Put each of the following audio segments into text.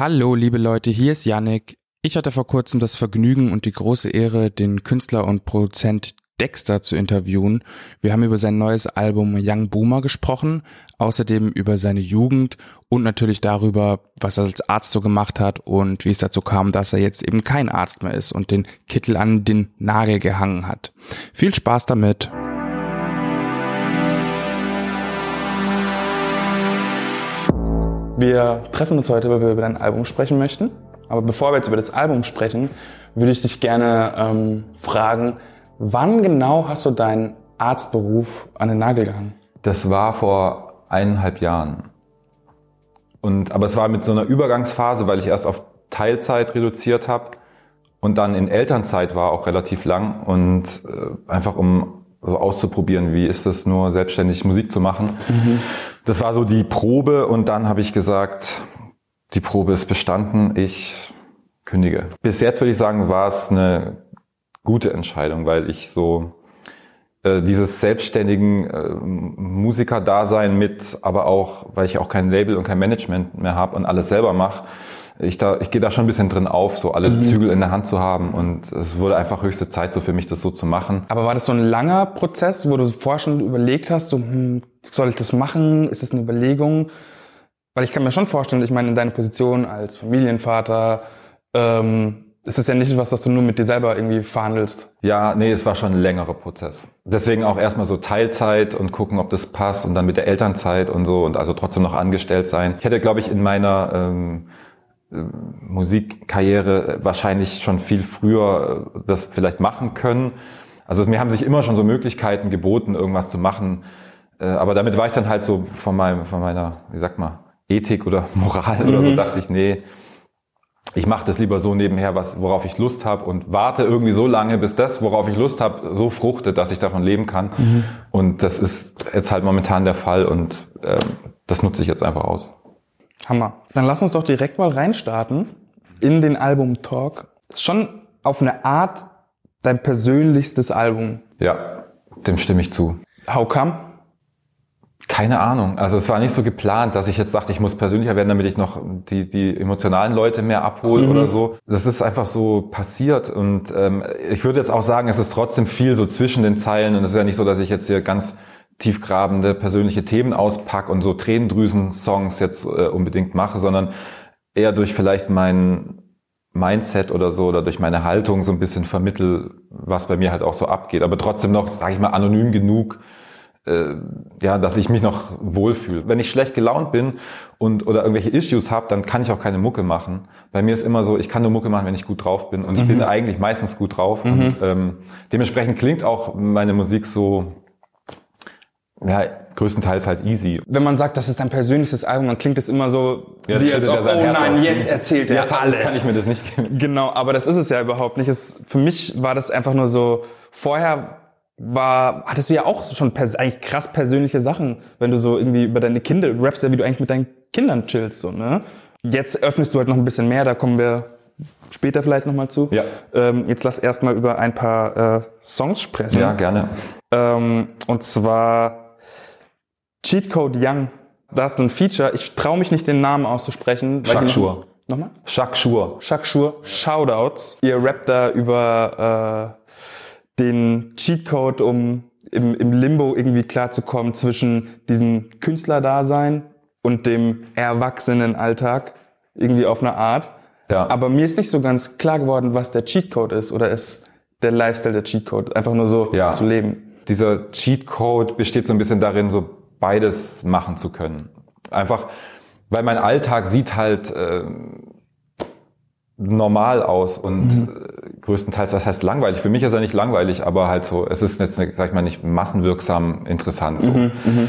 Hallo, liebe Leute, hier ist Yannick. Ich hatte vor kurzem das Vergnügen und die große Ehre, den Künstler und Produzent Dexter zu interviewen. Wir haben über sein neues Album Young Boomer gesprochen, außerdem über seine Jugend und natürlich darüber, was er als Arzt so gemacht hat und wie es dazu kam, dass er jetzt eben kein Arzt mehr ist und den Kittel an den Nagel gehangen hat. Viel Spaß damit! Wir treffen uns heute, weil wir über dein Album sprechen möchten. Aber bevor wir jetzt über das Album sprechen, würde ich dich gerne ähm, fragen, wann genau hast du deinen Arztberuf an den Nagel gehangen? Das war vor eineinhalb Jahren. Und, aber es war mit so einer Übergangsphase, weil ich erst auf Teilzeit reduziert habe und dann in Elternzeit war auch relativ lang und äh, einfach um so auszuprobieren, wie ist es nur selbstständig Musik zu machen. Mhm. Das war so die Probe und dann habe ich gesagt, die Probe ist bestanden, ich kündige. Bis jetzt würde ich sagen, war es eine gute Entscheidung, weil ich so äh, dieses selbstständigen äh, Musikerdasein mit, aber auch, weil ich auch kein Label und kein Management mehr habe und alles selber mache, ich, da, ich gehe da schon ein bisschen drin auf, so alle mhm. Zügel in der Hand zu haben und es wurde einfach höchste Zeit so für mich, das so zu machen. Aber war das so ein langer Prozess, wo du vorher schon überlegt hast, so, hm, soll ich das machen? Ist das eine Überlegung? Weil ich kann mir schon vorstellen, ich meine, in deiner Position als Familienvater, ähm, ist es ja nicht was, was du nur mit dir selber irgendwie verhandelst. Ja, nee, es war schon ein längerer Prozess. Deswegen auch erstmal so Teilzeit und gucken, ob das passt und dann mit der Elternzeit und so und also trotzdem noch angestellt sein. Ich hätte, glaube ich, in meiner ähm, Musikkarriere wahrscheinlich schon viel früher äh, das vielleicht machen können. Also mir haben sich immer schon so Möglichkeiten geboten, irgendwas zu machen. Äh, aber damit war ich dann halt so von meinem, von meiner, wie sagt man, Ethik oder Moral mhm. oder so, mhm. dachte ich, nee, ich mache das lieber so nebenher, was, worauf ich Lust habe und warte irgendwie so lange, bis das, worauf ich Lust habe, so fruchtet, dass ich davon leben kann. Mhm. Und das ist jetzt halt momentan der Fall und ähm, das nutze ich jetzt einfach aus. Hammer. Dann lass uns doch direkt mal reinstarten in den Album Talk. Schon auf eine Art dein persönlichstes Album. Ja, dem stimme ich zu. How come? Keine Ahnung. Also es war nicht so geplant, dass ich jetzt dachte, ich muss persönlicher werden, damit ich noch die, die emotionalen Leute mehr abhole mhm. oder so. Das ist einfach so passiert. Und ähm, ich würde jetzt auch sagen, es ist trotzdem viel so zwischen den Zeilen. Und es ist ja nicht so, dass ich jetzt hier ganz tiefgrabende persönliche Themen auspack und so Tränendrüsen-Songs jetzt äh, unbedingt mache, sondern eher durch vielleicht mein Mindset oder so oder durch meine Haltung so ein bisschen vermittel, was bei mir halt auch so abgeht. Aber trotzdem noch, sage ich mal, anonym genug, ja, dass ich mich noch wohlfühle. Wenn ich schlecht gelaunt bin und oder irgendwelche Issues habe, dann kann ich auch keine Mucke machen. Bei mir ist immer so, ich kann nur Mucke machen, wenn ich gut drauf bin. Und ich mhm. bin eigentlich meistens gut drauf. Mhm. Und ähm, dementsprechend klingt auch meine Musik so ja, größtenteils halt easy. Wenn man sagt, das ist dein persönliches Album, dann klingt es immer so, jetzt wie als ob, oh nein, jetzt erzählt er ja, alles. kann ich mir das nicht geben. Genau, aber das ist es ja überhaupt nicht. Es, für mich war das einfach nur so, vorher war, hattest du ja auch schon eigentlich krass persönliche Sachen, wenn du so irgendwie über deine Kinder rappst, ja, wie du eigentlich mit deinen Kindern chillst, so, ne? Jetzt öffnest du halt noch ein bisschen mehr, da kommen wir später vielleicht nochmal zu. Ja. Ähm, jetzt lass erstmal über ein paar äh, Songs sprechen. Ja, gerne. Ähm, und zwar Cheatcode Young. Da hast du ein Feature. Ich traue mich nicht, den Namen auszusprechen. Shakshur. Nochmal? Shakshur. Shakshur. Shoutouts. Ihr rappt da über äh, den Cheatcode, um im, im Limbo irgendwie klarzukommen zwischen diesem Künstlerdasein und dem Erwachsenenalltag. Irgendwie auf eine Art. Ja. Aber mir ist nicht so ganz klar geworden, was der Cheatcode ist oder ist der Lifestyle der Cheatcode. Einfach nur so ja. zu leben. Dieser Cheatcode besteht so ein bisschen darin, so beides machen zu können. Einfach, weil mein Alltag sieht halt äh, normal aus und mhm. Äh, größtenteils, das heißt langweilig. Für mich ist er nicht langweilig, aber halt so, es ist jetzt, sag ich mal, nicht massenwirksam interessant. So. Mhm, mh.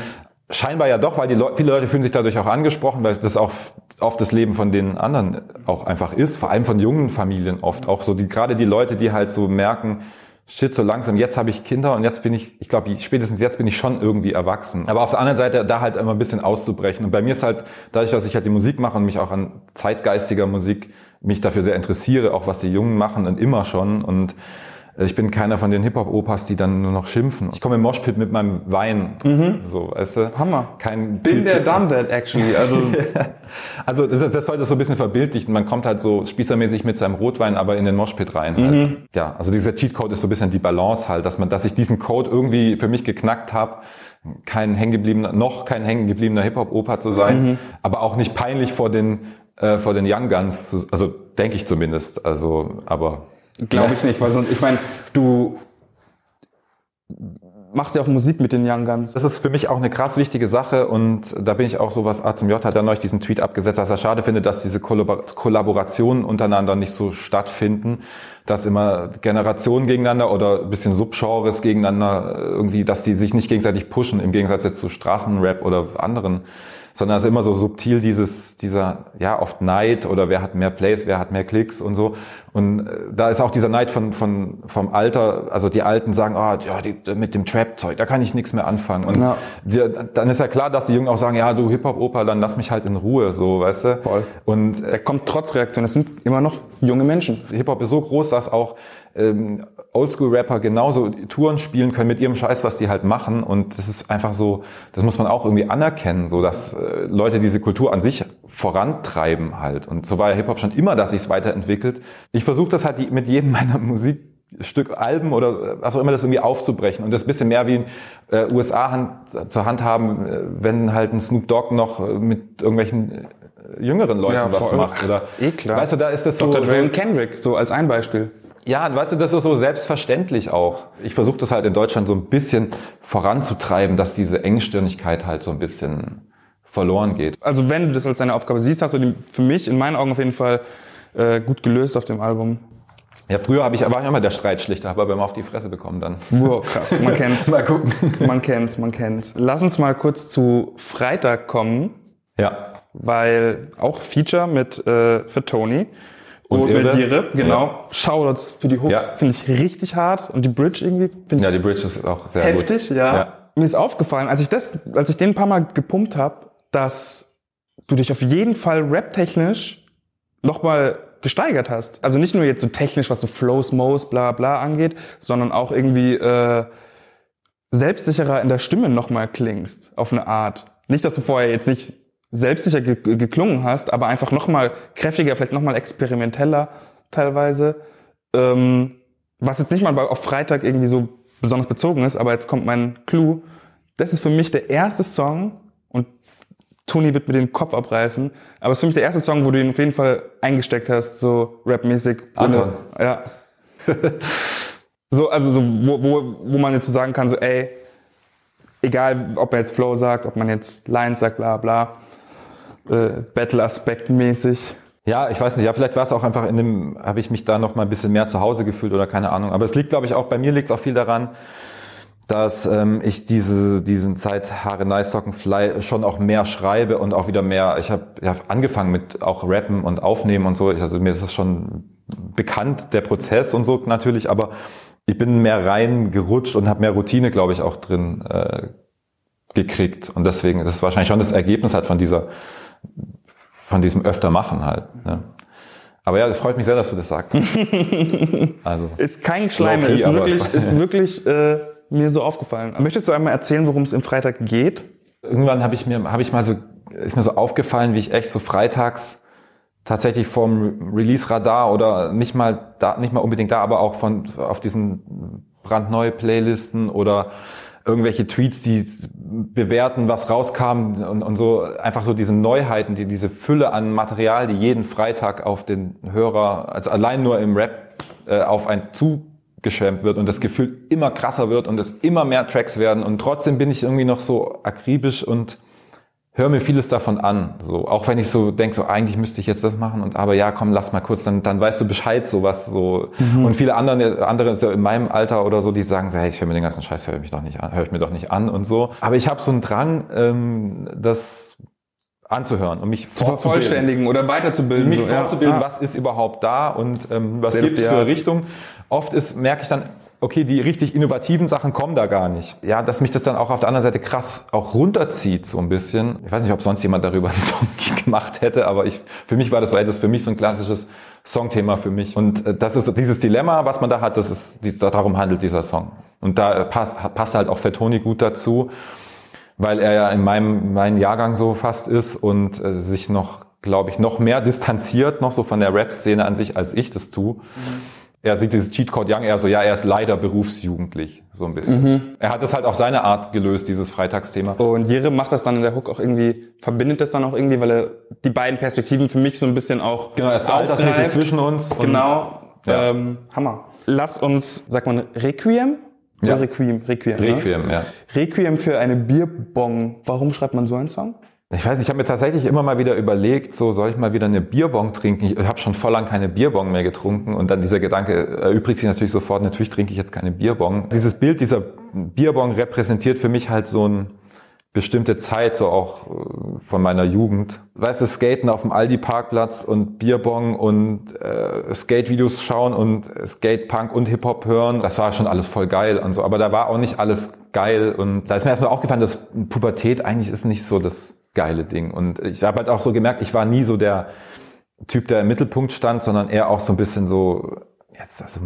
Scheinbar ja doch, weil die Le viele Leute fühlen sich dadurch auch angesprochen, weil das auch oft das Leben von den anderen auch einfach ist, vor allem von jungen Familien oft. Auch so die, gerade die Leute, die halt so merken, shit, so langsam, jetzt habe ich Kinder und jetzt bin ich, ich glaube, spätestens jetzt bin ich schon irgendwie erwachsen. Aber auf der anderen Seite, da halt immer ein bisschen auszubrechen. Und bei mir ist halt, dadurch, dass ich halt die Musik mache und mich auch an zeitgeistiger Musik mich dafür sehr interessiere, auch was die Jungen machen und immer schon. Und Äh, ich bin keiner von den Hip-Hop-Opas, die dann nur noch schimpfen. Ich komme im Moshpit mit meinem Wein. Mhm. So, weißt du? Hammer. Kein Bin der done that actually. Also, also das, das sollte so ein bisschen verbildlichen. Man kommt halt so spießermäßig mit seinem Rotwein, aber in den Moshpit rein. Halt. Mhm. Ja, also dieser Cheatcode ist so ein bisschen die Balance halt, dass man, dass ich diesen Code irgendwie für mich geknackt habe kein hängengebliebener, noch kein hängengebliebener Hip-Hop-Opa zu sein, mhm. aber auch nicht peinlich vor den, äh, vor den Young Guns, zu, also denke ich zumindest. Also, aber Glaube ich nicht, weil sonst, ich meine, du machst ja auch Musik mit den Young Guns. Das ist für mich auch eine krass wichtige Sache und da bin ich auch so, was A zum J hat ja neulich diesen Tweet abgesetzt, dass er schade findet, dass diese Kollaborationen untereinander nicht so stattfinden, dass immer Generationen gegeneinander oder ein bisschen Subgenres gegeneinander irgendwie, dass die sich nicht gegenseitig pushen, im Gegensatz jetzt zu Straßenrap oder anderen sondern es ist immer so subtil dieses, dieser, ja, oft Neid oder wer hat mehr Plays, wer hat mehr Klicks und so. Und äh, da ist auch dieser Neid von, von, vom Alter, also die Alten sagen, ah, oh, ja, die, mit dem Trap-Zeug, da kann ich nichts mehr anfangen. Und ja. die, dann ist ja klar, dass die Jungen auch sagen, ja, du Hip-Hop-Oper, dann lass mich halt in Ruhe, so, weißt du? Voll. Und, äh, Der kommt trotz Reaktion, es sind immer noch junge Menschen. Hip-Hop ist so groß, dass auch ähm, Oldschool-Rapper genauso Touren spielen können mit ihrem Scheiß, was die halt machen. Und das ist einfach so, das muss man auch irgendwie anerkennen, so dass äh, Leute diese Kultur an sich vorantreiben halt. Und so war ja Hip-Hop schon immer, dass sich es weiterentwickelt. Ich versuche das halt mit jedem meiner Musikstück Alben oder was auch immer das irgendwie aufzubrechen und das bisschen mehr wie in äh, USA Hand, zur Hand haben, äh, wenn halt ein Snoop Dogg noch äh, mit irgendwelchen äh, jüngeren Leuten ja, was macht oder eh klar. weißt du da ist das so Dr. Dre und Kendrick so als ein Beispiel ja, weißt du, das ist so selbstverständlich auch. Ich versuche das halt in Deutschland so ein bisschen voranzutreiben, dass diese Engstirnigkeit halt so ein bisschen verloren geht. Also wenn du das als deine Aufgabe siehst, hast du die für mich in meinen Augen auf jeden Fall äh, gut gelöst auf dem Album. Ja, früher hab ich, war ich immer der Streitschlichter, habe aber immer auf die Fresse bekommen dann. Wow, krass, man kennt's. mal gucken. Man kennt's, man kennt's. Lass uns mal kurz zu Freitag kommen. Ja. Weil auch Feature mit äh, für Tony. Und, und mit Jere, genau. Ja. Shoutouts für die Hook ja. finde ich richtig hart und die Bridge irgendwie finde ich Ja, die Bridge ist auch sehr heftig, gut. Ja. ja. Mir ist aufgefallen, als ich das, als ich den ein paar Mal gepumpt habe, dass du dich auf jeden Fall rap-technisch nochmal gesteigert hast. Also nicht nur jetzt so technisch, was so Flows, Mo's, bla bla angeht, sondern auch irgendwie äh, selbstsicherer in der Stimme nochmal klingst, auf eine Art. Nicht, dass du vorher jetzt nicht selbstsicher ge geklungen hast, aber einfach nochmal kräftiger, vielleicht nochmal experimenteller teilweise. Ähm, was jetzt nicht mal auf Freitag irgendwie so besonders bezogen ist, aber jetzt kommt mein Clou. Das ist für mich der erste Song und Toni wird mir den Kopf abreißen, aber es ist für mich der erste Song, wo du ihn auf jeden Fall eingesteckt hast, so rapmäßig. Anton. Ja. so, also so, wo, wo, wo man jetzt so sagen kann, so ey, egal ob man jetzt Flow sagt, ob man jetzt Lines sagt, bla bla, äh, Battle-Aspekt mäßig. Ja, ich weiß nicht, ja, vielleicht war es auch einfach in dem, habe ich mich da noch mal ein bisschen mehr zu Hause gefühlt oder keine Ahnung. Aber es liegt, glaube ich, auch, bei mir liegt es auch viel daran, dass ähm, ich diese diesen Zeit Haare Nice Socken Fly schon auch mehr schreibe und auch wieder mehr. Ich habe ja, angefangen mit auch Rappen und Aufnehmen und so. Also mir ist es schon bekannt der Prozess und so natürlich, aber ich bin mehr rein gerutscht und habe mehr Routine, glaube ich, auch drin äh, gekriegt und deswegen das ist wahrscheinlich schon das Ergebnis halt von dieser von diesem öfter machen halt. Ne? Aber ja, es freut mich sehr, dass du das sagst. also ist kein Schleim, ist wirklich, ist wirklich äh, mir so aufgefallen. Möchtest du einmal erzählen, worum es im Freitag geht? Irgendwann habe ich mir, habe ich mal so, ist mir so aufgefallen, wie ich echt so freitags tatsächlich vom Release-Radar oder nicht mal da, nicht mal unbedingt da, aber auch von auf diesen brandneue Playlisten oder irgendwelche Tweets, die bewerten, was rauskam und, und so einfach so diese Neuheiten, die, diese Fülle an Material, die jeden Freitag auf den Hörer, also allein nur im Rap äh, auf ein zugeschwemmt wird und das Gefühl immer krasser wird und es immer mehr Tracks werden. Und trotzdem bin ich irgendwie noch so akribisch und höre mir vieles davon an. So, auch wenn ich so denke, so eigentlich müsste ich jetzt das machen und aber ja, komm, lass mal kurz, dann, dann weißt du Bescheid, so was so. Mhm. Und viele andere, andere so in meinem Alter oder so, die sagen so, hey, ich höre mir den ganzen Scheiß, höre mich doch nicht an, höre ich mir doch nicht an und so. Aber ich habe so einen Drang, ähm, das anzuhören und mich zu vervollständigen oder weiterzubilden. Mich so, fortzubilden, ja. was ist überhaupt da und ähm, was gibt es für Richtung. Oft ist, merke ich dann, okay, die richtig innovativen Sachen kommen da gar nicht. Ja, dass mich das dann auch auf der anderen Seite krass auch runterzieht so ein bisschen. Ich weiß nicht, ob sonst jemand darüber einen Song gemacht hätte, aber ich, für mich war das so, ist für mich so ein klassisches Songthema für mich. Und äh, das ist dieses Dilemma, was man da hat, das ist, darum handelt dieser Song. Und da passt, passt halt auch Fettoni gut dazu, weil er ja in meinem, meinem Jahrgang so fast ist und äh, sich noch, glaube ich, noch mehr distanziert, noch so von der Rap-Szene an sich, als ich das tue. Mhm. Er sieht dieses Cheat Code Young eher so, ja, er ist leider berufsjugendlich, so ein bisschen. Mhm. Er hat es halt auf seine Art gelöst, dieses Freitagsthema. Und Jere macht das dann in der Hook auch irgendwie, verbindet das dann auch irgendwie, weil er die beiden Perspektiven für mich so ein bisschen auch Genau, er ist altersmäßig zwischen uns. Genau, ja. ähm, Hammer. Lass uns, sagt man Requiem? Ja. Requiem, Requiem. Requiem, ne? ja. Requiem für eine Bierbong. Warum schreibt man so einen Song? Ich weiß, ich habe mir tatsächlich immer mal wieder überlegt, so soll ich mal wieder eine Bierbong trinken? Ich habe schon voll lang keine Bierbong mehr getrunken und dann dieser Gedanke erübrigt sich natürlich sofort, natürlich trinke ich jetzt keine Bierbong. Dieses Bild dieser Bierbong repräsentiert für mich halt so eine bestimmte Zeit, so auch äh, von meiner Jugend. Weißt du, Skaten auf dem Aldi-Parkplatz und Bierbong und äh, Skate-Videos schauen und Skate-Punk und Hip-Hop hören, das war schon alles voll geil und so. Aber da war auch nicht alles geil und da ist mir erstmal aufgefallen, dass Pubertät eigentlich ist nicht so das geile Ding. Und ich habe halt auch so gemerkt, ich war nie so der Typ, der im Mittelpunkt stand, sondern eher auch so ein bisschen so, jetzt also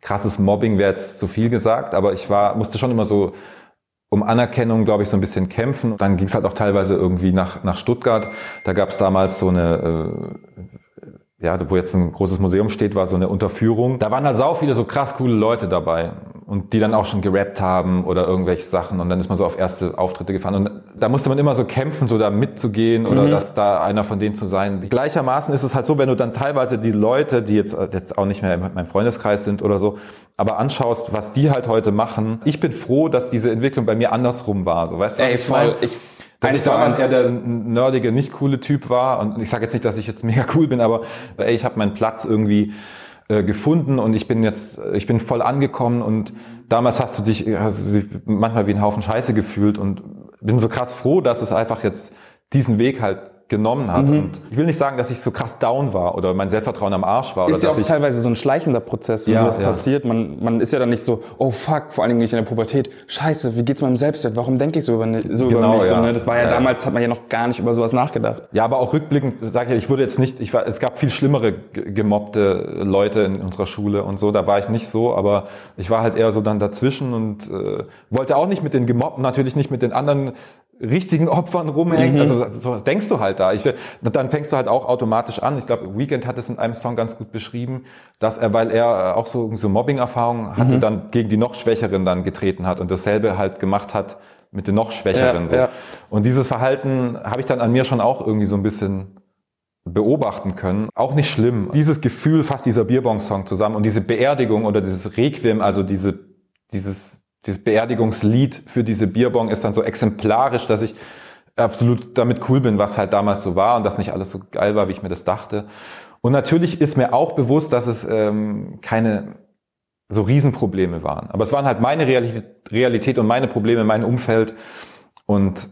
krasses Mobbing wäre jetzt zu viel gesagt, aber ich war, musste schon immer so um Anerkennung, glaube ich, so ein bisschen kämpfen. Dann ging es halt auch teilweise irgendwie nach, nach Stuttgart. Da gab es damals so eine äh, ja, wo jetzt ein großes Museum steht, war so eine Unterführung. Da waren halt sau viele so krass coole Leute dabei und die dann auch schon gerappt haben oder irgendwelche Sachen und dann ist man so auf erste Auftritte gefahren und da musste man immer so kämpfen, so da mitzugehen oder mhm. dass da einer von denen zu sein. Gleichermaßen ist es halt so, wenn du dann teilweise die Leute, die jetzt, jetzt auch nicht mehr in meinem Freundeskreis sind oder so, aber anschaust, was die halt heute machen. Ich bin froh, dass diese Entwicklung bei mir andersrum war, so weißt du? Ey, voll. Ich dass ich damals eher der nerdige, nicht coole Typ war. Und ich sage jetzt nicht, dass ich jetzt mega cool bin, aber ey, ich habe meinen Platz irgendwie äh, gefunden und ich bin jetzt, ich bin voll angekommen und damals hast du dich, hast du dich manchmal wie ein Haufen Scheiße gefühlt und bin so krass froh, dass es einfach jetzt diesen Weg halt genommen hat. Mhm. Und ich will nicht sagen, dass ich so krass down war oder mein Selbstvertrauen am Arsch war. Ist oder ja auch teilweise so ein schleichender Prozess, wenn ja, sowas ja. passiert. Man, man ist ja dann nicht so, oh fuck, vor allen Dingen nicht in der Pubertät. Scheiße, wie geht's meinem Selbstwert? Warum denke ich so über, so genau, über mich? Ja. So, ne? Das war ja, ja, damals, hat man ja noch gar nicht über sowas nachgedacht. Ja, aber auch rückblickend, sage ich, ich wurde jetzt nicht, ich war, es gab viel schlimmere gemobbte Leute in unserer Schule und so, da war ich nicht so, aber ich war halt eher so dann dazwischen und äh, wollte auch nicht mit den Gemobbten, natürlich nicht mit den anderen richtigen Opfern rumhängt. Mhm. Also so denkst du halt da. Ich, dann fängst du halt auch automatisch an. Ich glaube, Weekend hat es in einem Song ganz gut beschrieben, dass er, weil er auch so, so Mobbing-Erfahrungen hatte, mhm. dann gegen die noch Schwächeren dann getreten hat und dasselbe halt gemacht hat mit den noch Schwächeren. Ja, so. Ja. Und dieses Verhalten habe ich dann an mir schon auch irgendwie so ein bisschen beobachten können. Auch nicht schlimm. Dieses Gefühl fasst dieser Bierbong-Song zusammen und diese Beerdigung oder dieses Requiem, also diese, dieses dieses Beerdigungslied für diese Bierbong ist dann so exemplarisch, dass ich absolut damit cool bin, was halt damals so war und dass nicht alles so geil war, wie ich mir das dachte. Und natürlich ist mir auch bewusst, dass es ähm, keine so Riesenprobleme waren. Aber es waren halt meine Realität und meine Probleme, mein Umfeld. Und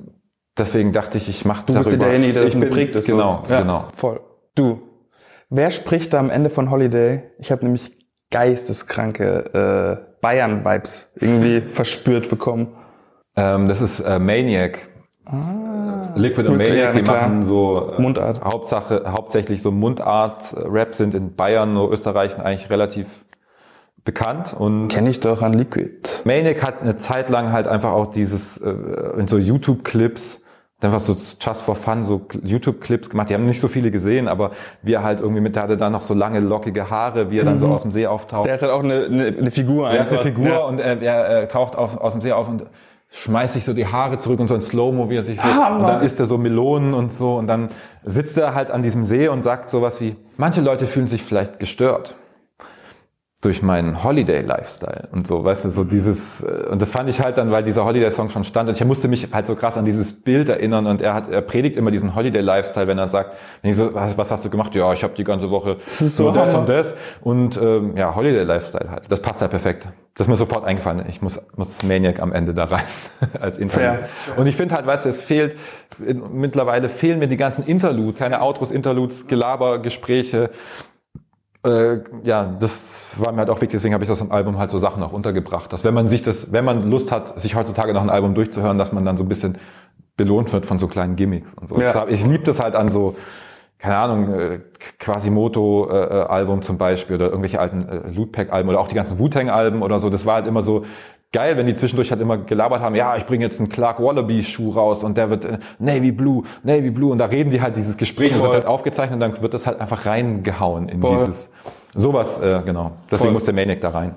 deswegen dachte ich, ich mache Du bist derjenige, der ich geprägt ist. Genau, so. ja, genau. Voll. Du, wer spricht da am Ende von Holiday? Ich habe nämlich geisteskranke äh, Bayern-Vibes irgendwie verspürt bekommen. Ähm, das ist äh, Maniac. Ah, Liquid und Maniac, die klar. machen so äh, Mundart. Hauptsache, hauptsächlich so Mundart-Rap sind in Bayern, nur Österreich eigentlich relativ bekannt und kenne ich doch an Liquid. Maniac hat eine Zeit lang halt einfach auch dieses äh, in so YouTube-Clips einfach so just for fun so YouTube-Clips gemacht. Die haben nicht so viele gesehen, aber wie er halt irgendwie mit, der hatte dann noch so lange lockige Haare, wie er dann mhm. so aus dem See auftaucht. Der ist halt auch eine, eine, eine Figur der einfach. Der ist eine Figur ja. und er, er, er taucht auf, aus dem See auf und schmeißt sich so die Haare zurück und so ein Slow-Mo, wie er sich so, ah, und dann isst er so Melonen und so und dann sitzt er halt an diesem See und sagt sowas wie, manche Leute fühlen sich vielleicht gestört durch meinen Holiday-Lifestyle und so, weißt du, so dieses, äh, und das fand ich halt dann, weil dieser Holiday-Song schon stand und ich musste mich halt so krass an dieses Bild erinnern und er hat, er predigt immer diesen Holiday-Lifestyle, wenn er sagt, wenn ich so, was, was hast du gemacht? Ja, ich habe die ganze Woche das ist so das und das und ähm, ja, Holiday-Lifestyle halt. Das passt halt perfekt. Das ist mir sofort eingefallen. Ich muss, muss Maniac am Ende da rein als Interlude. Fair. Und ich finde halt, weißt du, es fehlt, mittlerweile fehlen mir die ganzen Interludes, keine Outros, Interludes, Gelaber, Gespräche, äh, ja, das war mir halt auch wichtig, deswegen habe ich aus dem Album halt so Sachen auch untergebracht. Dass wenn man sich das, wenn man Lust hat, sich heutzutage noch ein Album durchzuhören, dass man dann so ein bisschen belohnt wird von so kleinen Gimmicks und so. Ja. Ich liebe das halt an so, keine Ahnung, äh, Quasimoto-Album zum Beispiel oder irgendwelche alten äh, Lootpack-Alben oder auch die ganzen Wu-Tang-Alben oder so. Das war halt immer so, geil, wenn die zwischendurch halt immer gelabert haben, ja, ich bringe jetzt einen Clark Wallaby Schuh raus und der wird äh, Navy Blue, Navy Blue und da reden die halt dieses Gespräch Voll. und wird halt aufgezeichnet und dann wird das halt einfach reingehauen in Voll. dieses sowas äh, genau. Deswegen Voll. muss der Maniac da rein.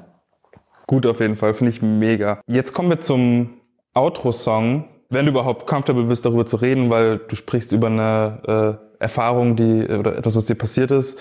Gut auf jeden Fall, finde ich mega. Jetzt kommen wir zum Outro Song, wenn du überhaupt comfortable bist darüber zu reden, weil du sprichst über eine äh, Erfahrung, die oder etwas, was dir passiert ist.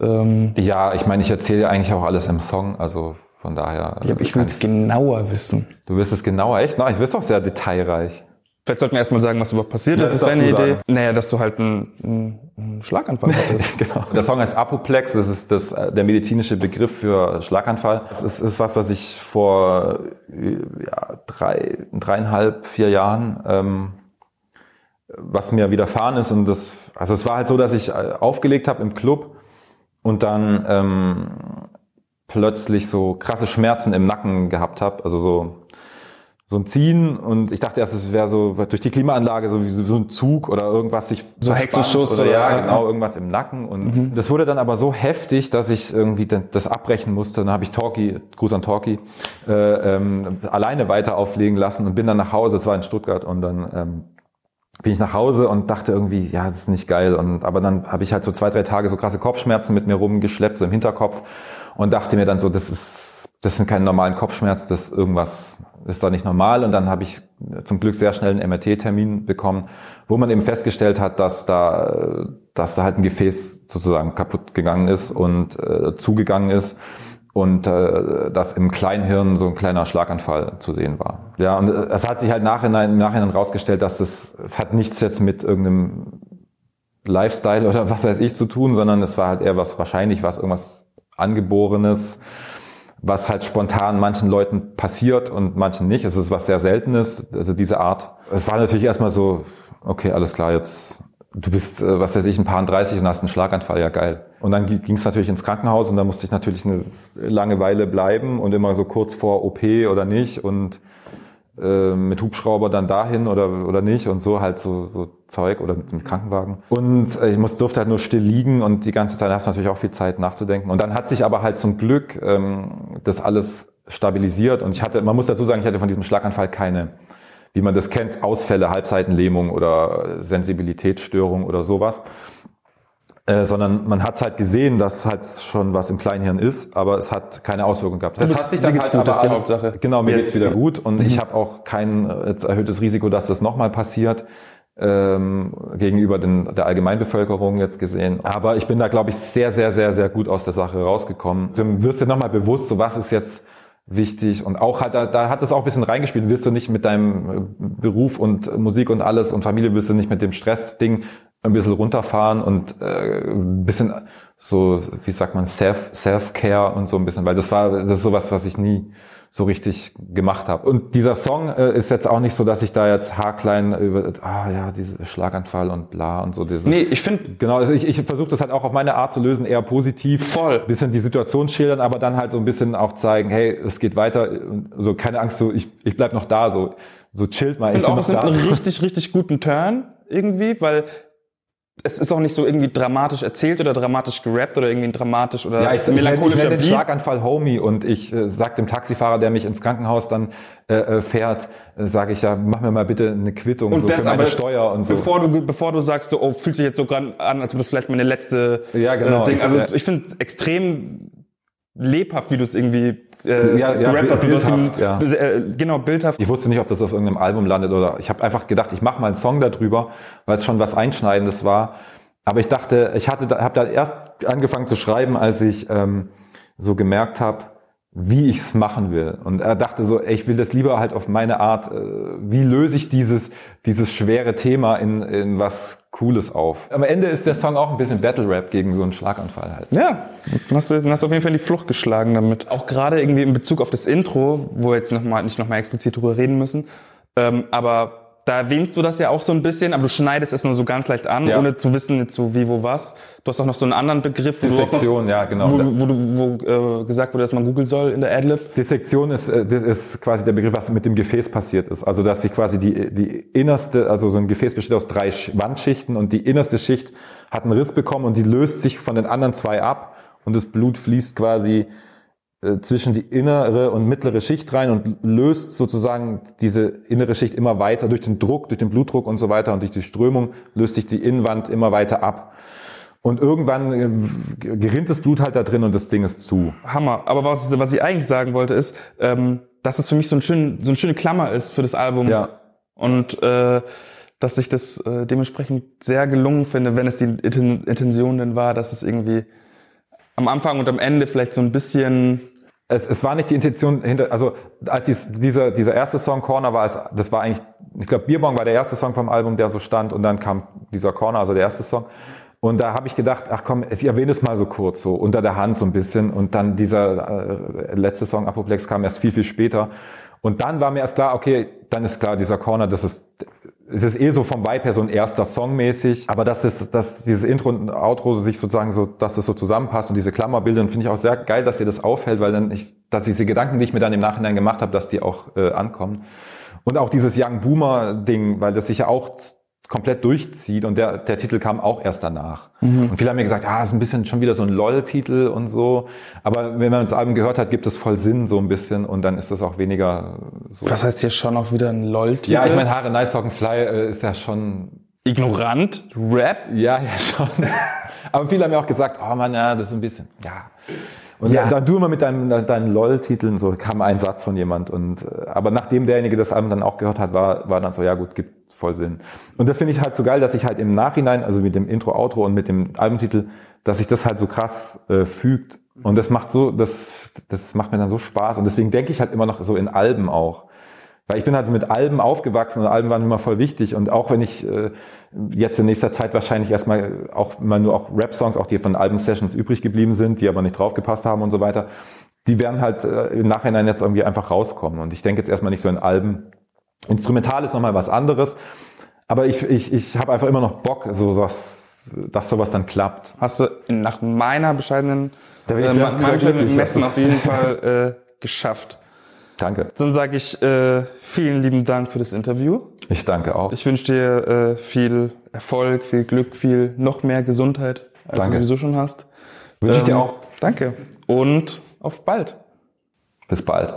Ähm, ja, ich meine, ich erzähle eigentlich auch alles im Song, also von daher. Ja, ich will es genauer wissen. Du willst es genauer, echt? No, ich bist doch sehr detailreich. Vielleicht sollten wir erstmal sagen, was überhaupt passiert ist. Das ist deine Idee. Sagen. Naja, dass du halt einen, einen Schlaganfall hattest. genau. Der Song heißt Apoplex. Das ist das, der medizinische Begriff für Schlaganfall. Das ist, ist was, was ich vor ja, drei, dreieinhalb, vier Jahren, ähm, was mir widerfahren ist. Und das, also es war halt so, dass ich aufgelegt habe im Club und dann ähm, plötzlich so krasse Schmerzen im Nacken gehabt habe, also so so ein Ziehen und ich dachte erst, es wäre so durch die Klimaanlage so wie so ein Zug oder irgendwas sich so Hexenschuss oder, oder ja genau irgendwas im Nacken und mhm. das wurde dann aber so heftig, dass ich irgendwie das abbrechen musste. Dann habe ich Talkie, Gruß an Talkie, äh, ähm, alleine weiter auflegen lassen und bin dann nach Hause. Es war in Stuttgart und dann ähm, bin ich nach Hause und dachte irgendwie, ja, das ist nicht geil. Und aber dann habe ich halt so zwei, drei Tage so krasse Kopfschmerzen mit mir rumgeschleppt, so im Hinterkopf und dachte mir dann so, das ist, das sind keine normalen Kopfschmerzen, das irgendwas ist da nicht normal. Und dann habe ich zum Glück sehr schnell einen MRT-Termin bekommen, wo man eben festgestellt hat, dass da, dass da halt ein Gefäß sozusagen kaputt gegangen ist und äh, zugegangen ist und äh, dass im Kleinhirn so ein kleiner Schlaganfall zu sehen war. Ja, und es hat sich halt nachhinein, im Nachhinein rausgestellt, dass es, es hat nichts jetzt mit irgendeinem Lifestyle oder was weiß ich zu tun, sondern es war halt eher was wahrscheinlich was irgendwas Angeborenes, was halt spontan manchen Leuten passiert und manchen nicht. Es ist was sehr Seltenes, also diese Art. Es war natürlich erstmal so, okay, alles klar, jetzt du bist, äh, was weiß ich, ein paar 30 und hast einen Schlaganfall, ja geil. Und dann ging es natürlich ins Krankenhaus und da musste ich natürlich eine lange Weile bleiben und immer so kurz vor OP oder nicht und äh, mit Hubschrauber dann dahin oder, oder nicht und so halt so, so Zeug oder mit dem Krankenwagen. Und äh, ich muss, durfte halt nur still liegen und die ganze Zeit hast du natürlich auch viel Zeit nachzudenken. Und dann hat sich aber halt zum Glück ähm, das alles stabilisiert und ich hatte, man muss dazu sagen, ich hatte von diesem Schlaganfall keine, wie man das kennt, Ausfälle, Halbseitenlähmung oder Sensibilitätsstörung oder sowas. Äh, sondern man hat halt gesehen, dass halt schon was im Kleinhirn ist, aber es hat keine Auswirkung gehabt. Das hat sich dann halt gut, das ist die Hauptsache. Genau, mir geht's wieder gut und mhm. ich habe auch kein jetzt erhöhtes Risiko, dass das nochmal passiert ähm, gegenüber den, der Allgemeinbevölkerung jetzt gesehen. Aber ich bin da, glaube ich, sehr, sehr, sehr, sehr gut aus der Sache rausgekommen. Du wirst dir nochmal bewusst, so was ist jetzt wichtig und auch halt, da, da hat es auch ein bisschen reingespielt. Wirst du nicht mit deinem Beruf und Musik und alles und Familie wirst du nicht mit dem Stressding ein bisschen runterfahren und äh, ein bisschen so, wie sagt man, Self, Self-Care und so ein bisschen, weil das war, das ist sowas, was ich nie so richtig gemacht habe. Und dieser Song äh, ist jetzt auch nicht so, dass ich da jetzt haarklein über, ah ja, diese Schlaganfall und bla und so. Dieses, nee, ich finde... Genau, also ich, ich versuche das halt auch auf meine Art zu lösen, eher positiv. Voll. Bisschen die Situation schildern, aber dann halt so ein bisschen auch zeigen, hey, es geht weiter. So keine Angst, so ich, ich bleib noch da, so, so chillt mal. Ich, ich finde auch, es nimmt einen richtig, richtig guten Turn irgendwie, weil es ist auch nicht so irgendwie dramatisch erzählt oder dramatisch gerappt oder irgendwie dramatisch oder ja, ich, melancholischer ich nenne, den Schlaganfall Homie und ich äh, sag dem Taxifahrer, der mich ins Krankenhaus dann äh, äh fährt, äh, sage ich ja, mach mir mal bitte eine Quittung und so das für meine Steuer und so. Bevor du bevor du sagst so, oh, fühlt sich jetzt so an, als ob das vielleicht meine letzte ja, genau, äh, Ding. Also ich finde extrem lebhaft, wie du es irgendwie äh, ja, ja, gerappt hast. Bildhaft, ja. Äh, genau, bildhaft. Ich wusste nicht, ob das auf irgendeinem Album landet oder ich habe einfach gedacht, ich mache mal einen Song darüber, weil es schon was Einschneidendes war. Aber ich dachte, ich hatte, habe da erst angefangen zu schreiben, als ich ähm, so gemerkt habe, wie ich es machen will. Und er dachte so, ey, ich will das lieber halt auf meine Art, äh, wie löse ich dieses, dieses schwere Thema in, in was Cooles auf. Am Ende ist der Song auch ein bisschen Battle Rap gegen so einen Schlaganfall halt. Ja, du hast, du hast auf jeden Fall die Flucht geschlagen damit. Auch gerade irgendwie in Bezug auf das Intro, wo wir jetzt noch mal, nicht nochmal explizit drüber reden müssen, ähm, aber Da erwähnst du das ja auch so ein bisschen, aber du schneidest es nur so ganz leicht an, Ja. ohne zu wissen, jetzt so wie, wo, was. Du hast auch noch so einen anderen Begriff, wo, du auch noch, Dissektion, ja, genau. wo, du- wo, wo äh, gesagt wurde, dass man googeln soll in der Adlib. Dissektion ist, äh, ist quasi der Begriff, was mit dem Gefäß passiert ist. Also dass sich quasi die, die innerste, also so ein Gefäß besteht aus drei Sch- Wandschichten und die innerste Schicht hat einen Riss bekommen und die löst sich von den anderen zwei ab und das Blut fließt quasi zwischen die innere und mittlere Schicht rein und löst sozusagen diese innere Schicht immer weiter durch den Druck, durch den Blutdruck und so weiter und durch die Strömung löst sich die Innenwand immer weiter ab. Und irgendwann äh, gerinnt das Blut halt da drin und das Ding ist zu. Hammer. Aber was, was ich eigentlich sagen wollte, ist, ähm, dass es für mich so, ein schön, so eine schöne Klammer ist für das Album. Ja. Und äh, dass ich das äh, dementsprechend sehr gelungen finde, wenn es die Inten- Intention denn war, dass es irgendwie am Anfang und am Ende vielleicht so ein bisschen es, es war nicht die Intention hinter, also als dies, dieser, dieser erste Song Corner war, es, das war eigentlich, ich glaube Bierbong war der erste Song vom Album, der so stand und dann kam dieser Corner, also der erste Song. Und da habe ich gedacht, ach komm, ich erwähne es mal so kurz, so unter der Hand so ein bisschen. Und dann dieser äh, letzte Song Apoplex kam erst viel, viel später. Und dann war mir erst klar, okay, dann ist klar, dieser Corner, das ist, es ist eh so vom Vibe her so ein erster Song mäßig, aber dass, das, dass dieses Intro und Outro sich sozusagen so, dass das so zusammenpasst und diese Klammerbilder, finde ich auch sehr geil, dass dir das auffällt, weil dann ich, dass diese Gedanken, die ich mir dann im Nachhinein gemacht habe, dass die auch äh, ankommen. Und auch dieses Young Boomer Ding, weil das sich ja auch komplett durchzieht und der, der Titel kam auch erst danach. Und viele haben mir gesagt, ah, ist ein bisschen schon wieder so ein LOL-Titel und so. Aber wenn man das Album gehört hat, gibt es voll Sinn so ein bisschen und dann ist das auch weniger so. Was heißt hier schon auch wieder ein LOL-Titel? Ja, ich meine, Haare Nice Talking Fly äh, ist ja schon, Ignorant? Rap? ja, ja schon. Aber viele haben mir auch gesagt, oh man, ja, das ist ein bisschen, ja. Und Ja. dann du immer mit deinen, deinen LOL-Titeln, so kam ein Satz von jemand. Und äh, aber nachdem derjenige das Album dann auch gehört hat, war, war dann so, ja gut, gibt voll Sinn. Und das finde ich halt so geil, dass ich halt im Nachhinein, also mit dem Intro, Outro und mit dem Albumtitel, dass sich das halt so krass äh, fügt. Und das macht so, das, das macht mir dann so Spaß. Und deswegen denke ich halt immer noch so in Alben auch. Weil ich bin halt mit Alben aufgewachsen und Alben waren immer voll wichtig. Und auch wenn ich äh, jetzt in nächster Zeit wahrscheinlich erstmal auch immer nur auch Rap-Songs, auch die von Alben-Sessions übrig geblieben sind, die aber nicht draufgepasst haben und so weiter, die werden halt äh, im Nachhinein jetzt irgendwie einfach rauskommen. Und ich denke jetzt erstmal nicht so in Alben. Instrumental ist nochmal was anderes. Aber ich, ich, ich habe einfach immer noch Bock, so was, dass sowas dann klappt. Hast du nach meiner bescheidenen, Da bin ich äh, sehr- sehr glücklich, Messen auf jeden Fall äh, geschafft. Danke. Dann sage ich äh, vielen lieben Dank für das Interview. Ich danke auch. Ich wünsche dir äh, viel Erfolg, viel Glück, viel noch mehr Gesundheit, als Danke. du sowieso schon hast. Wünsche ich dir Ähm, auch. Danke. Und auf bald. Bis bald.